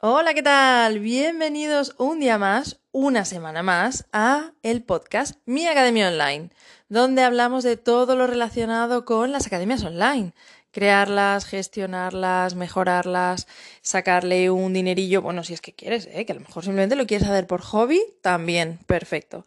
Hola, ¿qué tal? Bienvenidos un día más, una semana más, a el podcast Mi Academia Online, donde hablamos de todo lo relacionado con las academias online. Crearlas, gestionarlas, mejorarlas, sacarle un dinerillo, bueno, si es que quieres, ¿eh? que a lo mejor simplemente lo quieres hacer por hobby, también, perfecto.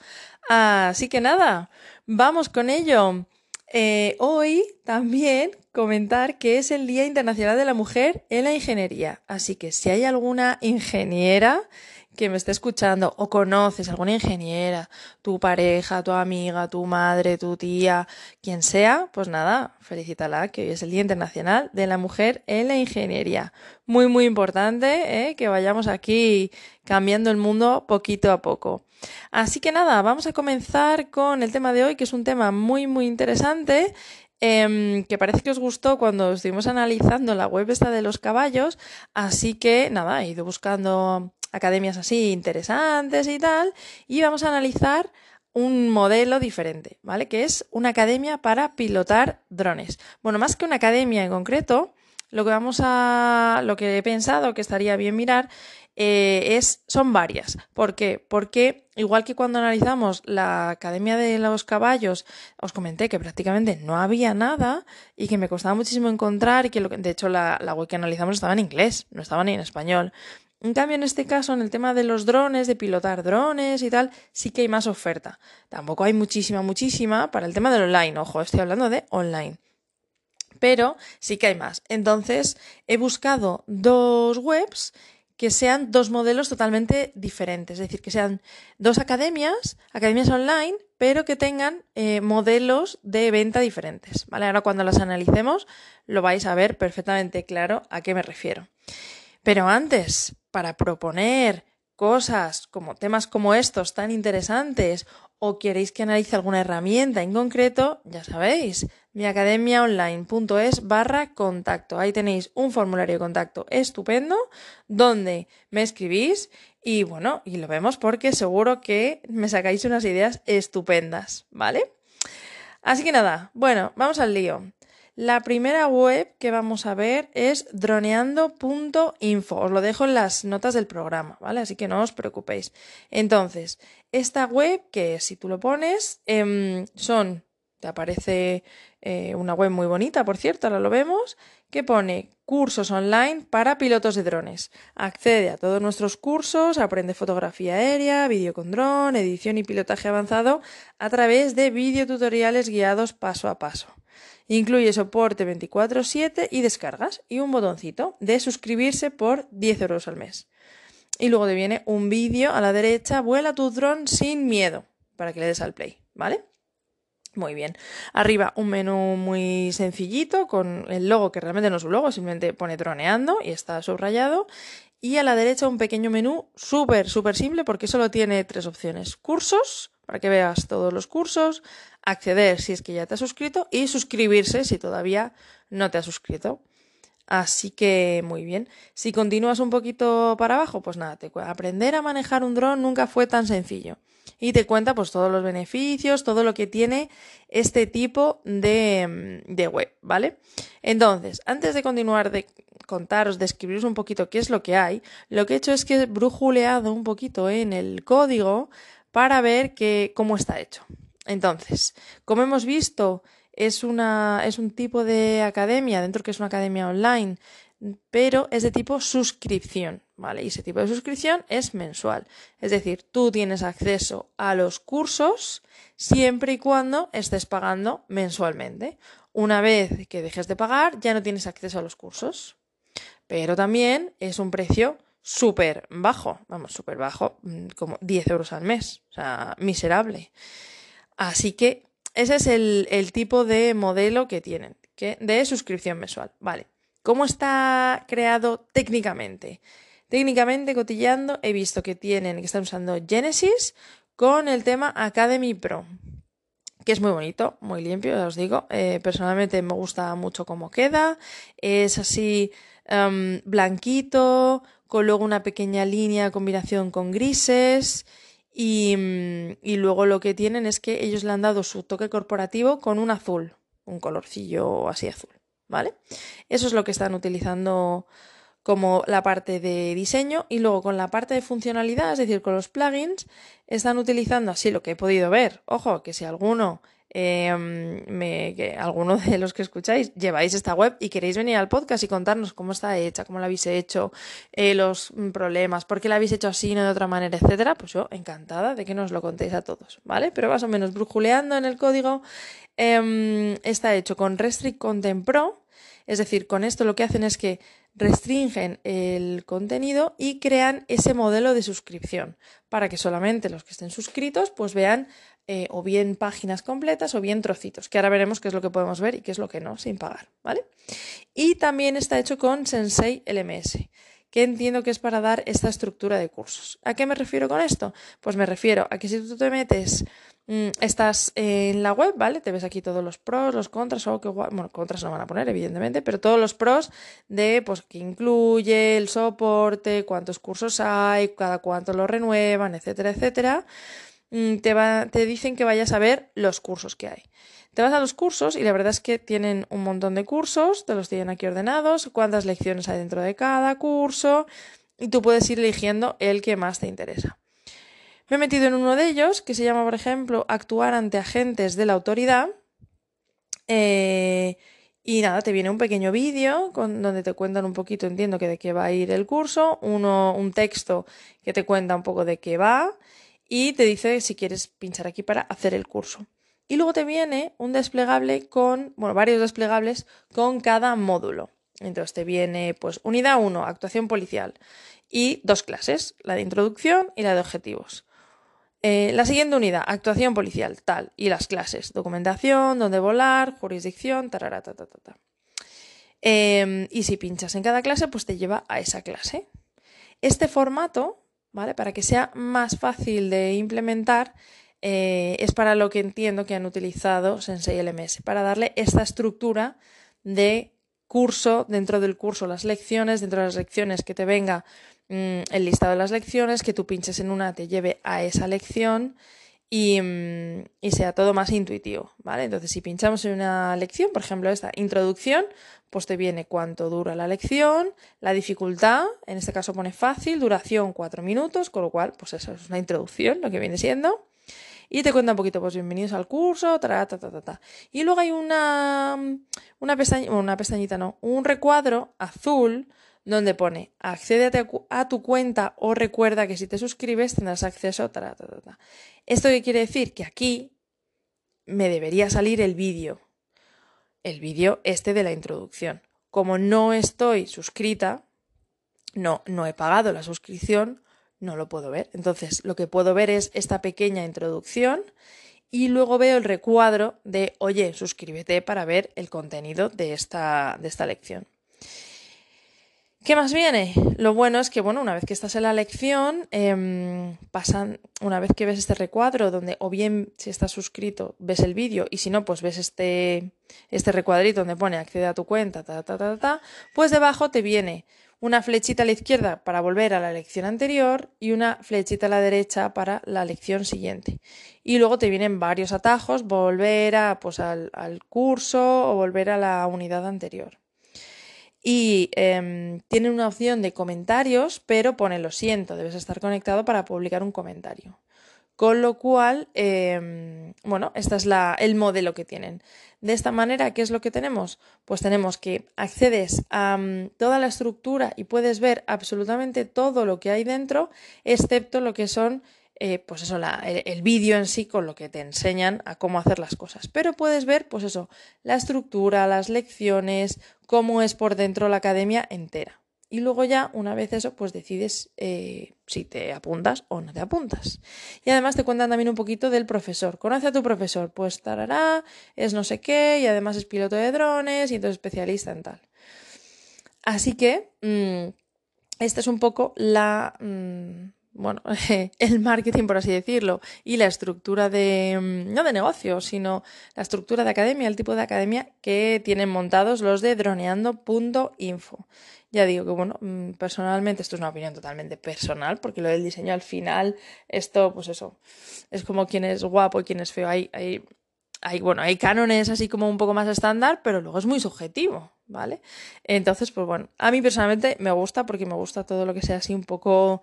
Así que nada, vamos con ello. Eh, hoy también comentar que es el Día Internacional de la Mujer en la Ingeniería. Así que si hay alguna ingeniera que me esté escuchando o conoces alguna ingeniera, tu pareja, tu amiga, tu madre, tu tía, quien sea, pues nada, felicítala, que hoy es el Día Internacional de la Mujer en la Ingeniería. Muy, muy importante ¿eh? que vayamos aquí cambiando el mundo poquito a poco. Así que nada, vamos a comenzar con el tema de hoy, que es un tema muy, muy interesante Em, que parece que os gustó cuando estuvimos analizando la web esta de los caballos, así que nada, he ido buscando academias así interesantes y tal, y vamos a analizar un modelo diferente, ¿vale? Que es una academia para pilotar drones. Bueno, más que una academia en concreto, lo que vamos a, lo que he pensado que estaría bien mirar eh, es, son varias. ¿Por qué? Porque igual que cuando analizamos la Academia de los Caballos, os comenté que prácticamente no había nada y que me costaba muchísimo encontrar y que, lo de hecho la, la web que analizamos estaba en inglés, no estaba ni en español. En cambio, en este caso, en el tema de los drones, de pilotar drones y tal, sí que hay más oferta. Tampoco hay muchísima, muchísima para el tema del online. Ojo, estoy hablando de online. Pero sí que hay más. Entonces, he buscado dos webs que sean dos modelos totalmente diferentes, es decir, que sean dos academias, academias online, pero que tengan eh, modelos de venta diferentes. ¿vale? Ahora cuando las analicemos lo vais a ver perfectamente claro a qué me refiero. Pero antes, para proponer cosas como temas como estos tan interesantes o queréis que analice alguna herramienta en concreto, ya sabéis, miacademiaonline.es barra contacto. Ahí tenéis un formulario de contacto estupendo donde me escribís y bueno, y lo vemos porque seguro que me sacáis unas ideas estupendas, ¿vale? Así que nada, bueno, vamos al lío. La primera web que vamos a ver es droneando.info. Os lo dejo en las notas del programa, ¿vale? Así que no os preocupéis. Entonces, esta web, que si tú lo pones, em, son, te aparece eh, una web muy bonita, por cierto, ahora lo vemos, que pone cursos online para pilotos de drones. Accede a todos nuestros cursos, aprende fotografía aérea, vídeo con dron, edición y pilotaje avanzado a través de videotutoriales guiados paso a paso. Incluye soporte 24/7 y descargas y un botoncito de suscribirse por 10 euros al mes. Y luego te viene un vídeo a la derecha, vuela tu dron sin miedo, para que le des al play, ¿vale? Muy bien. Arriba un menú muy sencillito con el logo que realmente no es un logo, simplemente pone droneando y está subrayado. Y a la derecha un pequeño menú súper, súper simple porque solo tiene tres opciones. Cursos, para que veas todos los cursos, acceder si es que ya te has suscrito y suscribirse si todavía no te has suscrito. Así que muy bien. Si continúas un poquito para abajo, pues nada, aprender a manejar un dron nunca fue tan sencillo. Y te cuenta pues todos los beneficios, todo lo que tiene este tipo de, de web, ¿vale? Entonces, antes de continuar de contaros, describiros un poquito qué es lo que hay, lo que he hecho es que he brujuleado un poquito en el código para ver que, cómo está hecho. Entonces, como hemos visto, es, una, es un tipo de academia, dentro que es una academia online, pero es de tipo suscripción, ¿vale? Y ese tipo de suscripción es mensual. Es decir, tú tienes acceso a los cursos siempre y cuando estés pagando mensualmente. Una vez que dejes de pagar, ya no tienes acceso a los cursos. Pero también es un precio súper bajo, vamos, súper bajo, mm, como 10 euros al mes, o sea, miserable. Así que ese es el, tipo de modelo que tienen, que de suscripción mensual. Vale. ¿Cómo está creado técnicamente? Técnicamente, cotillando, he visto que tienen, que están usando Genesis con el tema Academy Pro, que es muy bonito, muy limpio, ya os digo. Eh, personalmente me gusta mucho cómo queda. Es así em, blanquito, con luego una pequeña línea combinación con grises. Mm, y, luego lo que tienen es que ellos le han dado su toque corporativo con un azul, un colorcillo así azul, ¿vale? Eso es lo que están utilizando como la parte de diseño y luego con la parte de funcionalidad, es decir, con los plugins, están utilizando así lo que he podido ver. Ojo, que si alguno Que alguno de los que escucháis lleváis esta web y queréis venir al podcast y contarnos cómo está hecha, cómo la habéis hecho, eh, los problemas, por qué la habéis hecho así, no de otra manera, etcétera, pues yo encantada de que nos lo contéis a todos, ¿vale? Pero más o menos brujuleando en el código, em, está hecho con Restrict Content Pro, es decir, con esto lo que hacen es que restringen el contenido y crean ese modelo de suscripción para que solamente los que estén suscritos pues vean eh, o bien páginas completas o bien trocitos, que ahora veremos qué es lo que podemos ver y qué es lo que no, sin pagar, ¿vale? Y también está hecho con Sensei LMS, que entiendo que es para dar esta estructura de cursos. ¿A qué me refiero con esto? Pues me refiero a que si tú te metes, mm, estás en la web, ¿vale? Te ves aquí todos los pros, los contras, o que, bueno, contras no van a poner, evidentemente, pero todos los pros de, pues, que incluye el soporte, cuántos cursos hay, cada cuánto lo renuevan, etcétera, etcétera. Mm, te, te dicen que vayas a ver los cursos que hay. Te vas a los cursos y la verdad es que tienen un montón de cursos, te los tienen aquí ordenados, cuántas lecciones hay dentro de cada curso y tú puedes ir eligiendo el que más te interesa. Me he metido en uno de ellos que se llama, por ejemplo, actuar ante agentes de la autoridad. Eh, y nada, te viene un pequeño vídeo donde te cuentan un poquito, entiendo que de qué va a ir el curso, uno, un texto que te cuenta un poco de qué va y te dice si quieres pinchar aquí para hacer el curso. Y luego te viene un desplegable con, bueno, varios desplegables con cada módulo. Entonces te viene pues unidad 1, actuación policial, y dos clases, la de introducción y la de objetivos. Eh, la siguiente unidad, actuación policial, tal, y las clases, documentación, dónde volar, jurisdicción, tarara, ta, ta, ta, em, y si pinchas en cada clase, pues te lleva a esa clase. Este formato ¿vale? Para que sea más fácil de implementar, eh, es para lo que entiendo que han utilizado Sensei LMS, para darle esta estructura de curso, dentro del curso las lecciones, dentro de las lecciones que te venga mm, el listado de las lecciones, que tú pinches en una, te lleve a esa lección y, mm, y, sea todo más intuitivo, ¿vale? Entonces, si pinchamos en una lección, por ejemplo, esta introducción, pues te viene cuánto dura la lección, la dificultad, en este caso pone fácil, duración cuatro minutos, con lo cual, pues eso es una introducción, lo que viene siendo. Y te cuenta un poquito, pues bienvenidos al curso, ta, ta, ta, ta, Y luego hay una, una pestañita, una pestañita no, un recuadro azul donde pone accede a tu cuenta o recuerda que si te suscribes tendrás acceso. ¿Esto qué quiere decir? Que aquí me debería salir el vídeo. El vídeo este de la introducción. Como no estoy suscrita, no, no he pagado la suscripción, no lo puedo ver. Entonces, lo que puedo ver es esta pequeña introducción y luego veo el recuadro de, oye, suscríbete para ver el contenido de esta, de esta lección. ¿Qué más viene? Lo bueno es que, bueno, una vez que estás en la lección, em, pasan, una vez que ves este recuadro, donde o bien si estás suscrito ves el vídeo y si no, pues ves este, este recuadrito donde pone accede a tu cuenta, ta, ta, ta, ta, pues debajo te viene una flechita a la izquierda para volver a la lección anterior y una flechita a la derecha para la lección siguiente. Y luego te vienen varios atajos, volver a, pues, al, al curso o volver a la unidad anterior y eh, tiene una opción de comentarios, pero pone lo siento, debes estar conectado para publicar un comentario. Con lo cual, em, bueno, este es la, el modelo que tienen. De esta manera, ¿qué es lo que tenemos? Pues tenemos que accedes a mm, toda la estructura y puedes ver absolutamente todo lo que hay dentro, excepto lo que son eh, pues eso, el, vídeo en sí con lo que te enseñan a cómo hacer las cosas. Pero puedes ver, pues eso, la estructura, las lecciones, cómo es por dentro la academia entera. Y luego ya, una vez eso, pues decides eh, si te apuntas o no te apuntas. Y además te cuentan también un poquito del profesor. Conoce a tu profesor, pues tarará, es no sé qué, y además es piloto de drones y entonces especialista en tal. Así que, mm, esta es un poco la... Mm, bueno, el marketing, por así decirlo, y la estructura de, mm, no de negocio, sino la estructura de academia, el tipo de academia que tienen montados los de droneando.info. Ya digo que, bueno, mm, personalmente, esto es una opinión totalmente personal, porque lo del diseño al final, esto, pues eso, es como quién es guapo y quién es feo. Hay, hay, hay, bueno, hay cánones así como un poco más estándar, pero luego es muy subjetivo. ¿vale? Entonces, pues bueno, a mí personalmente me gusta porque me gusta todo lo que sea así un poco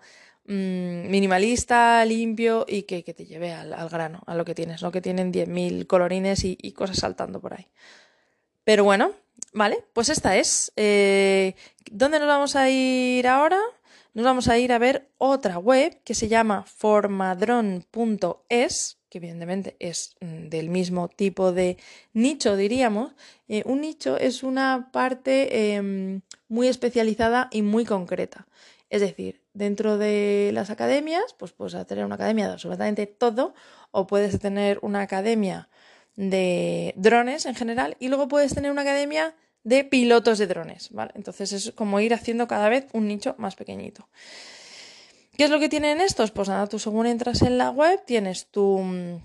mm, minimalista, limpio y que, te lleve al, grano, a lo que tienes, no que tienen 10.000 colorines y, cosas saltando por ahí. Pero bueno, ¿vale? Pues esta es. Eh, ¿Dónde nos vamos a ir ahora? Nos vamos a ir a ver otra web que se llama formadron.es que evidentemente es mm, del mismo tipo de nicho, diríamos, eh, un nicho es una parte em, muy especializada y muy concreta. Es decir, dentro de las academias, pues puedes tener una academia de absolutamente todo, o puedes tener una academia de drones en general, y luego puedes tener una academia de pilotos de drones, ¿vale? Entonces es como ir haciendo cada vez un nicho más pequeñito. ¿Qué es lo que tienen estos? Pues nada, tú según entras en la web tienes tu...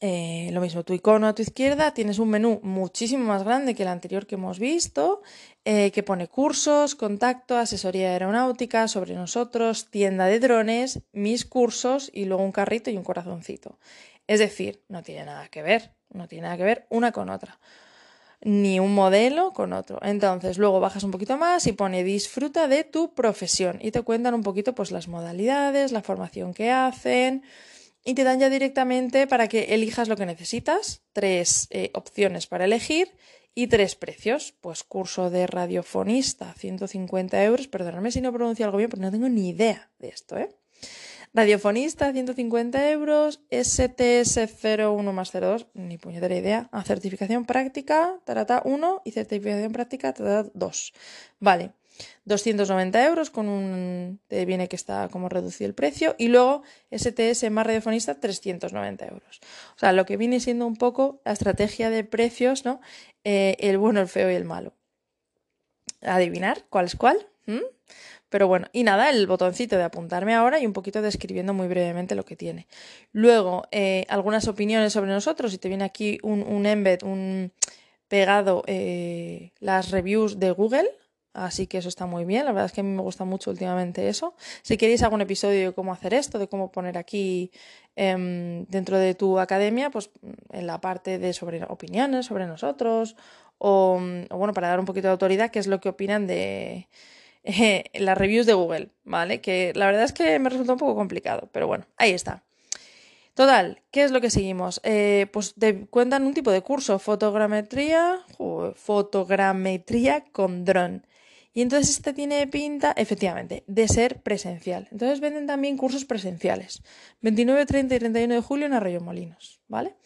Eh, lo mismo, tu icono a tu izquierda, tienes un menú muchísimo más grande que el anterior que hemos visto, eh, que pone cursos, contacto, asesoría aeronáutica sobre nosotros, tienda de drones, mis cursos y luego un carrito y un corazoncito. Es decir, no tiene nada que ver, no tiene nada que ver una con otra ni un modelo con otro. Entonces, luego bajas un poquito más y pone disfruta de tu profesión y te cuentan un poquito pues las modalidades, la formación que hacen y te dan ya directamente para que elijas lo que necesitas, tres eh, opciones para elegir y tres precios. Pues curso de radiofonista, 150 euros, perdóname si no pronuncio algo bien, pero no tengo ni idea de esto, ¿eh? Radiofonista, 150 euros. STS01 más 02, ni puñetera idea. A certificación práctica, tarata 1 y certificación práctica, tarata 2. Vale. 290 euros con un... te viene que está como reducido el precio y luego STS más radiofonista 390 euros. O sea, lo que viene siendo un poco la estrategia de precios, ¿no? Eh, el bueno, el feo y el malo. ¿Adivinar cuál es cuál? Pero bueno, y nada, el botoncito de apuntarme ahora y un poquito describiendo muy brevemente lo que tiene. Luego, eh, algunas opiniones sobre nosotros. Si te viene aquí un, un embed, un pegado, eh, las reviews de Google. Así que eso está muy bien. La verdad es que a mí me gusta mucho últimamente eso. Si queréis algún episodio de cómo hacer esto, de cómo poner aquí em, dentro de tu academia, pues en la parte de sobre opiniones sobre nosotros, o, bueno, para dar un poquito de autoridad, qué es lo que opinan de las reviews de Google, ¿vale? Que la verdad es que me resulta un poco complicado, pero bueno, ahí está. Total, ¿qué es lo que seguimos? Eh, pues te cuentan un tipo de curso, fotogrametría, fotogrametría con dron. Y entonces este tiene pinta, efectivamente, de ser presencial. Entonces venden también cursos presenciales. 29, 30 y 31 de julio en Arroyo Molinos, ¿vale?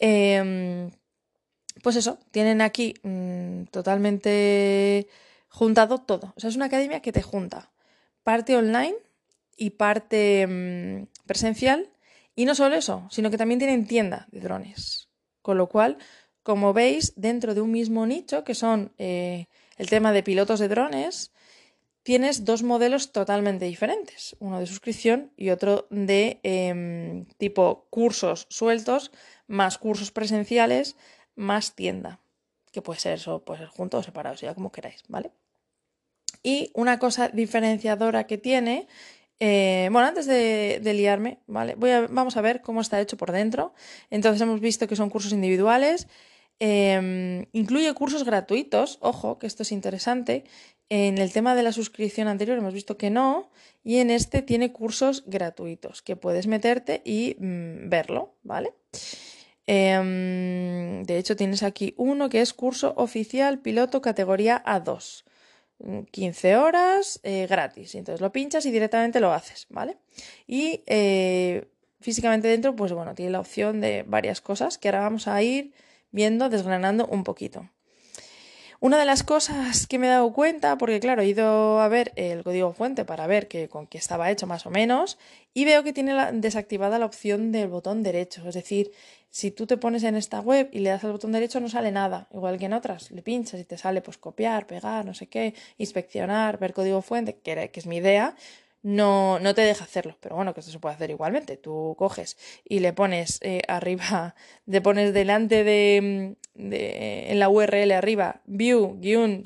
Em, pues eso, tienen aquí mm, totalmente juntado todo. O sea, es una academia que te junta parte online y parte mm, presencial. Y no solo eso, sino que también tienen tienda de drones. Con lo cual, como veis, dentro de un mismo nicho, que son eh, el tema de pilotos de drones, tienes dos modelos totalmente diferentes. Uno de suscripción y otro de em, tipo cursos sueltos, más cursos presenciales, más tienda. Que puede ser eso, puede ser juntos o separados, ya como queráis, ¿vale? Y una cosa diferenciadora que tiene, eh, bueno, antes de, liarme, ¿vale? Voy a, vamos a ver cómo está hecho por dentro. Entonces hemos visto que son cursos individuales. Em, incluye cursos gratuitos, ojo, que esto es interesante. En el tema de la suscripción anterior hemos visto que no, y en este tiene cursos gratuitos que puedes meterte y mm, verlo, ¿vale? Em, de hecho, tienes aquí uno que es curso oficial piloto categoría A2. 15 horas eh, gratis. Entonces lo pinchas y directamente lo haces, ¿vale? Y eh, físicamente dentro, pues bueno, tiene la opción de varias cosas que ahora vamos a ir viendo, desgranando un poquito. Una de las cosas que me he dado cuenta, porque claro, he ido a ver el código fuente para ver que, con qué estaba hecho más o menos, y veo que tiene desactivada la opción del botón derecho. Es decir, si tú te pones en esta web y le das al botón derecho no sale nada, igual que en otras. Le pinchas y te sale pues copiar, pegar, no sé qué, inspeccionar, ver código fuente, que, que es mi idea no, no te deja hacerlo. Pero bueno, que esto se puede hacer igualmente. Tú coges y le pones eh, arriba, le pones delante de, de, en la URL arriba, view, guion,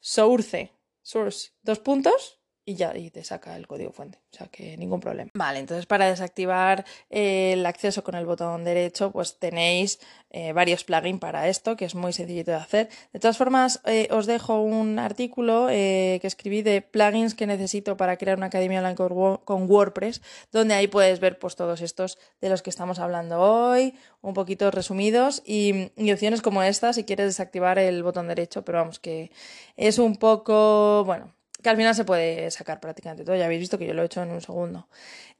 source, source, dos puntos, y ya y te saca el código fuente, o sea que ningún problema. Vale, entonces para desactivar eh, el acceso con el botón derecho, pues tenéis eh, varios plugins para esto, que es muy sencillito de hacer. De todas formas, eh, os dejo un artículo que escribí de plugins que necesito para crear una academia online con WordPress, donde ahí puedes ver pues todos estos de los que estamos hablando hoy, un poquito resumidos y, y opciones como esta si quieres desactivar el botón derecho, pero vamos que es un poco, bueno, que al final se puede sacar prácticamente todo. Ya habéis visto que yo lo he hecho en un segundo.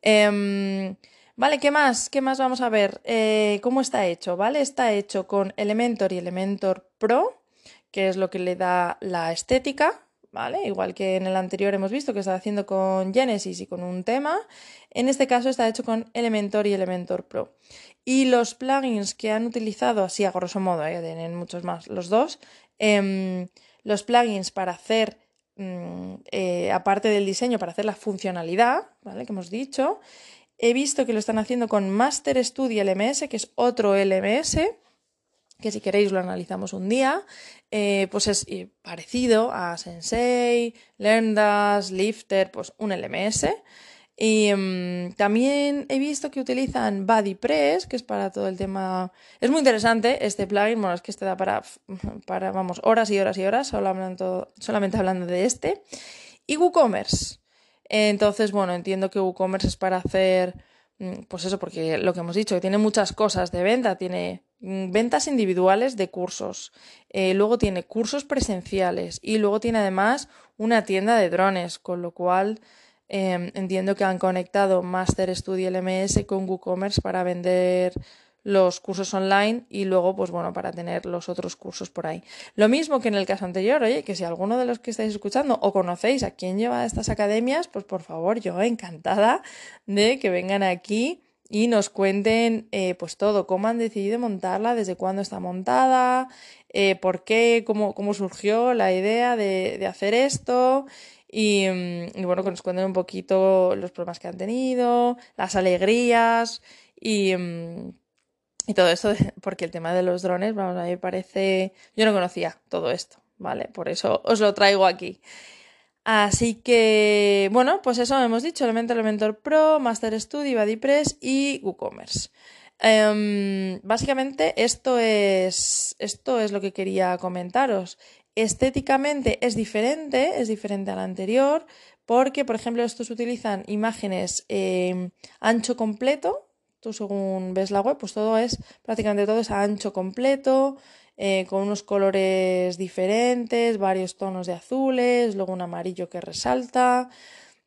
Em, vale, ¿qué más? ¿Qué más vamos a ver? Eh, ¿Cómo está hecho? ¿Vale? Está hecho con Elementor y Elementor Pro, que es lo que le da la estética. ¿Vale? Igual que en el anterior hemos visto que está haciendo con Genesis y con un tema. En este caso está hecho con Elementor y Elementor Pro. Y los plugins que han utilizado, así a grosso modo, ¿eh? tienen muchos más los dos, em, los plugins para hacer eh, aparte del diseño, para hacer la funcionalidad, ¿vale? Que hemos dicho. He visto que lo están haciendo con Master Studio LMS, que es otro LMS, que si queréis lo analizamos un día. Eh, pues es eh, parecido a Sensei, LearnDash, Lifter, pues un LMS. Y em, también he visto que utilizan BuddyPress, que es para todo el tema. Es muy interesante este plugin. Bueno, es que este da para, para vamos, horas y horas y horas, solamente hablando de este. Y WooCommerce. Entonces, bueno, entiendo que WooCommerce es para hacer. Mm, pues eso, porque lo que hemos dicho, que tiene muchas cosas de venta. Tiene mm, ventas individuales de cursos. Eh, luego tiene cursos presenciales. Y luego tiene además una tienda de drones, con lo cual Em, entiendo que han conectado Master Studio LMS con WooCommerce para vender los cursos online y luego, pues bueno, para tener los otros cursos por ahí. Lo mismo que en el caso anterior, oye, que si alguno de los que estáis escuchando o conocéis a quién lleva estas academias, pues por favor, yo encantada de que vengan aquí y nos cuenten eh, pues todo, cómo han decidido montarla, desde cuándo está montada, eh, por qué, cómo, cómo surgió la idea de, de hacer esto Mm, y, bueno, que nos cuenten un poquito los problemas que han tenido, las alegrías y, mm, y todo eso, porque el tema de los drones, vamos, a mí me parece, yo no conocía todo esto, ¿vale? Por eso os lo traigo aquí. Así que, bueno, pues eso hemos dicho, Elementor, Elementor Pro, Master Studio, BuddyPress y WooCommerce. Em, básicamente esto es, esto es lo que quería comentaros. Estéticamente es diferente, es diferente al anterior, porque, por ejemplo, estos utilizan imágenes em, ancho completo. Tú según ves la web, pues todo es, prácticamente todo es ancho completo, eh, con unos colores diferentes, varios tonos de azules, luego un amarillo que resalta,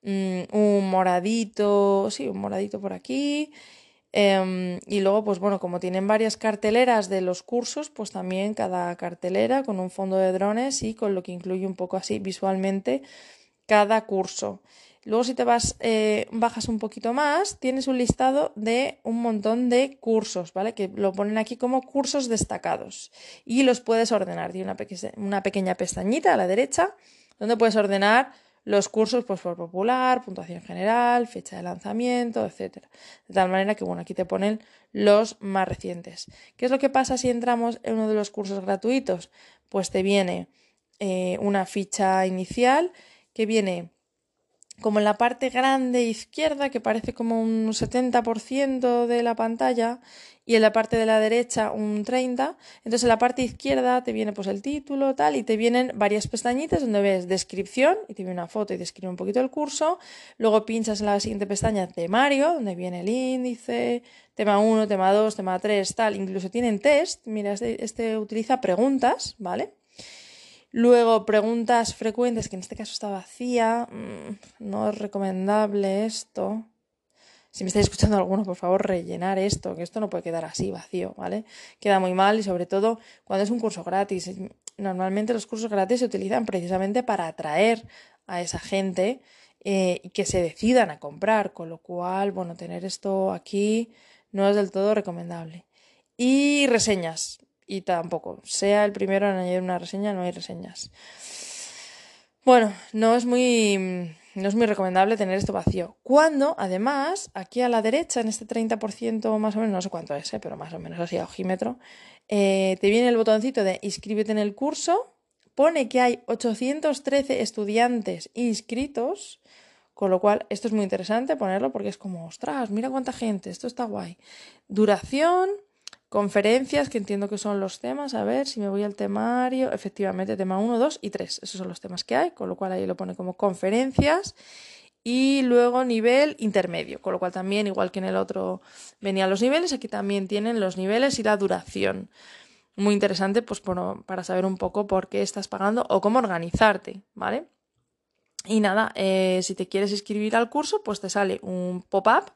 mm, un moradito, sí, un moradito por aquí, Em, y luego, pues bueno, como tienen varias carteleras de los cursos, pues también cada cartelera con un fondo de drones y con lo que incluye un poco así visualmente cada curso. Luego, si te vas, eh, bajas un poquito más, tienes un listado de un montón de cursos, ¿vale? Que lo ponen aquí como cursos destacados. Y los puedes ordenar. Tiene una, una pequeña pestañita a la derecha donde puedes ordenar los cursos pues por popular, puntuación general, fecha de lanzamiento, etc. De tal manera que, bueno, aquí te ponen los más recientes. ¿Qué es lo que pasa si entramos en uno de los cursos gratuitos? Pues te viene eh, una ficha inicial que viene como en la parte grande izquierda, que parece como un 70% de la pantalla, y en la parte de la derecha un 30%. Entonces en la parte izquierda te viene pues el título, tal, y te vienen varias pestañitas donde ves descripción, y te viene una foto y describe un poquito el curso. Luego pinchas en la siguiente pestaña temario, donde viene el índice, tema 1, tema 2, tema 3, tal. Incluso tienen test. Mira, este, este utiliza preguntas, ¿vale? Luego, preguntas frecuentes, que en este caso está vacía. Mm, no es recomendable esto. Si me estáis escuchando alguno, por favor, rellenar esto, que esto no puede quedar así vacío, ¿vale? Queda muy mal y sobre todo cuando es un curso gratis. Normalmente los cursos gratis se utilizan precisamente para atraer a esa gente eh, y que se decidan a comprar, con lo cual, bueno, tener esto aquí no es del todo recomendable. Y reseñas y tampoco. Sea el primero en añadir una reseña, no hay reseñas. Bueno, no es muy no es muy recomendable tener esto vacío. Cuando, además, aquí a la derecha, en este 30% más o menos, no sé cuánto es, ¿eh? pero más o menos así a ojímetro, eh, te viene el botoncito de inscríbete en el curso, pone que hay 813 estudiantes inscritos, con lo cual esto es muy interesante ponerlo porque es como, ostras, mira cuánta gente, esto está guay. Duración, conferencias, que entiendo que son los temas, a ver si me voy al temario, efectivamente, tema 1, 2 y 3, esos son los temas que hay, con lo cual ahí lo pone como conferencias y luego nivel intermedio, con lo cual también, igual que en el otro venían los niveles, aquí también tienen los niveles y la duración. Muy interesante, pues para saber un poco por qué estás pagando o cómo organizarte, ¿vale? Y nada, eh, si te quieres inscribir al curso, pues te sale un pop-up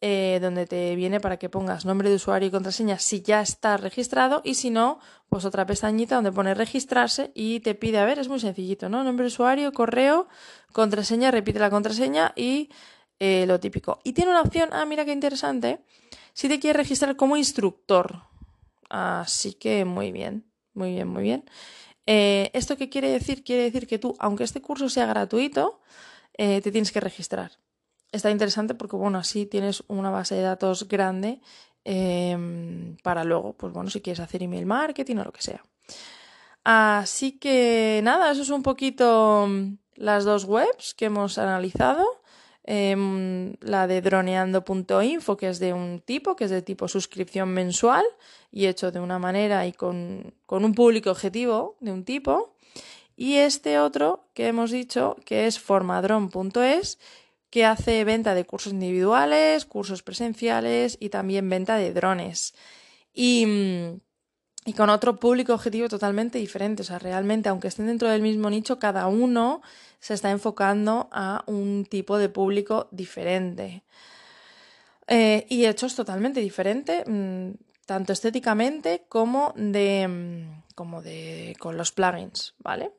eh, donde te viene para que pongas nombre de usuario y contraseña si ya estás registrado y si no, pues otra pestañita donde pone registrarse y te pide, a ver, es muy sencillito, ¿no? Nombre de usuario, correo, contraseña, repite la contraseña y eh, lo típico. Y tiene una opción, ah, mira qué interesante, si te quieres registrar como instructor. Así que muy bien, muy bien, muy bien. Eh, ¿Esto qué quiere decir? Quiere decir que tú, aunque este curso sea gratuito, te tienes que registrar está interesante porque, bueno, así tienes una base de datos grande em, para luego, pues bueno, si quieres hacer email marketing o lo que sea. Así que nada, eso es un poquito mm, las dos webs que hemos analizado. Em, la de droneando.info, que es de un tipo, que es de tipo suscripción mensual y hecho de una manera y con, con un público objetivo de un tipo. Y este otro que hemos dicho, que es formadron.es, que hace venta de cursos individuales, cursos presenciales y también venta de drones. Y, con otro público objetivo totalmente diferente. O sea, realmente, aunque estén dentro del mismo nicho, cada uno se está enfocando a un tipo de público diferente. Eh, y hechos totalmente diferentes, mm, tanto estéticamente como de, mm, como de con los plugins, ¿vale?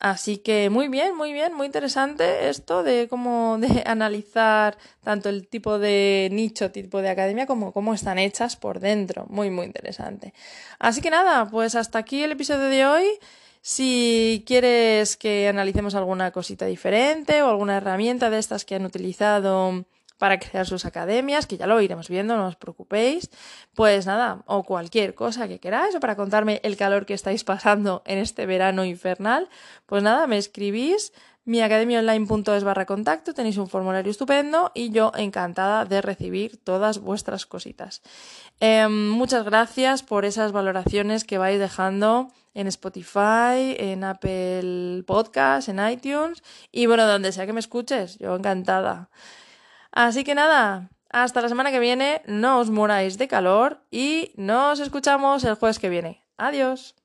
Así que muy bien, muy bien, muy interesante esto de cómo de analizar tanto el tipo de nicho, tipo de academia, como cómo están hechas por dentro. Muy, muy interesante. Así que nada, pues hasta aquí el episodio de hoy. Si quieres que analicemos alguna cosita diferente o alguna herramienta de estas que han utilizado para crear sus academias, que ya lo iremos viendo, no os preocupéis. Pues nada, o cualquier cosa que queráis, o para contarme el calor que estáis pasando en este verano infernal, pues nada, me escribís miacademiaonline.es barra contacto, tenéis un formulario estupendo y yo encantada de recibir todas vuestras cositas. Em, muchas gracias por esas valoraciones que vais dejando en Spotify, en Apple Podcast, en iTunes y bueno, donde sea que me escuches, yo encantada. Así que nada, hasta la semana que viene, no os moráis de calor y nos escuchamos el jueves que viene. Adiós.